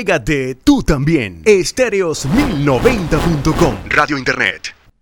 Pégate tú también. Estéreos1090.com Radio Internet.